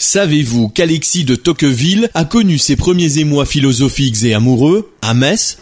Savez-vous qu'Alexis de Tocqueville a connu ses premiers émois philosophiques et amoureux à Metz?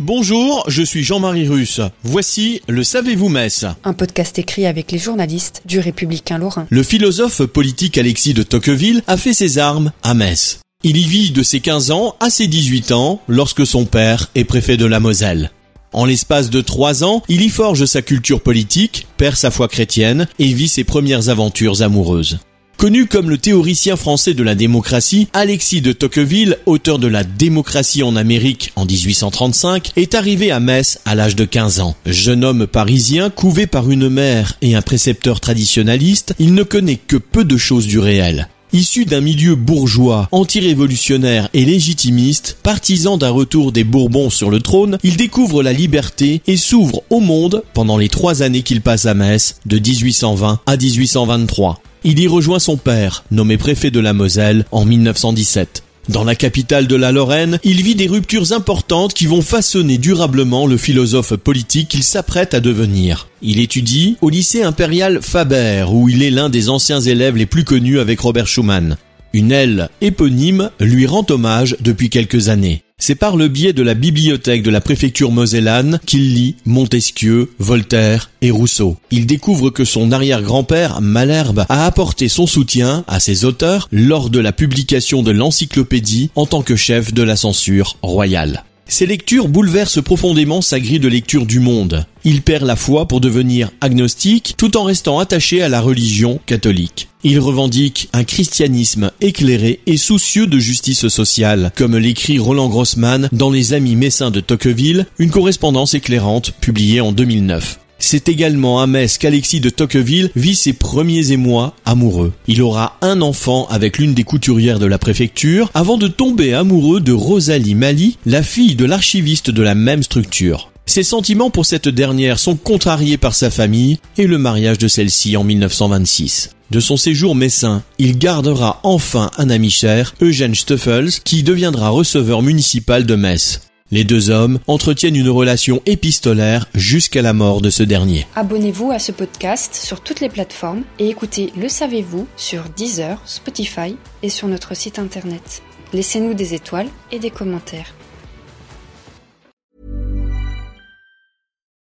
Bonjour, je suis Jean-Marie Russe. Voici le Savez-vous Metz Un podcast écrit avec les journalistes du Républicain Lorrain. Le philosophe politique Alexis de Tocqueville a fait ses armes à Metz. Il y vit de ses 15 ans à ses 18 ans lorsque son père est préfet de la Moselle. En l'espace de trois ans, il y forge sa culture politique, perd sa foi chrétienne et vit ses premières aventures amoureuses. Connu comme le théoricien français de la démocratie, Alexis de Tocqueville, auteur de La démocratie en Amérique en 1835, est arrivé à Metz à l'âge de 15 ans. Jeune homme parisien, couvé par une mère et un précepteur traditionnaliste, il ne connaît que peu de choses du réel. Issu d'un milieu bourgeois, anti-révolutionnaire et légitimiste, partisan d'un retour des Bourbons sur le trône, il découvre la liberté et s'ouvre au monde pendant les trois années qu'il passe à Metz, de 1820 à 1823. Il y rejoint son père, nommé préfet de la Moselle en 1917. Dans la capitale de la Lorraine, il vit des ruptures importantes qui vont façonner durablement le philosophe politique qu'il s'apprête à devenir. Il étudie au lycée impérial Faber, où il est l'un des anciens élèves les plus connus avec Robert Schumann. Une aile éponyme lui rend hommage depuis quelques années. C'est par le biais de la bibliothèque de la préfecture mosellane qu'il lit Montesquieu, Voltaire et Rousseau. Il découvre que son arrière-grand-père, Malherbe, a apporté son soutien à ces auteurs lors de la publication de l'encyclopédie en tant que chef de la censure royale. Ces lectures bouleversent profondément sa grille de lecture du monde. Il perd la foi pour devenir agnostique tout en restant attaché à la religion catholique. Il revendique un christianisme éclairé et soucieux de justice sociale, comme l'écrit Roland Grossman dans Les Amis Messins de Tocqueville, une correspondance éclairante publiée en 2009. C'est également à Metz qu'Alexis de Tocqueville vit ses premiers émois amoureux. Il aura un enfant avec l'une des couturières de la préfecture avant de tomber amoureux de Rosalie Mali, la fille de l'archiviste de la même structure. Ses sentiments pour cette dernière sont contrariés par sa famille et le mariage de celle-ci en 1926. De son séjour messin, il gardera enfin un ami cher, Eugène Stoffels, qui deviendra receveur municipal de Metz. Les deux hommes entretiennent une relation épistolaire jusqu'à la mort de ce dernier. Abonnez-vous à ce podcast sur toutes les plateformes et écoutez Le Savez-vous sur Deezer, Spotify et sur notre site internet. Laissez-nous des étoiles et des commentaires.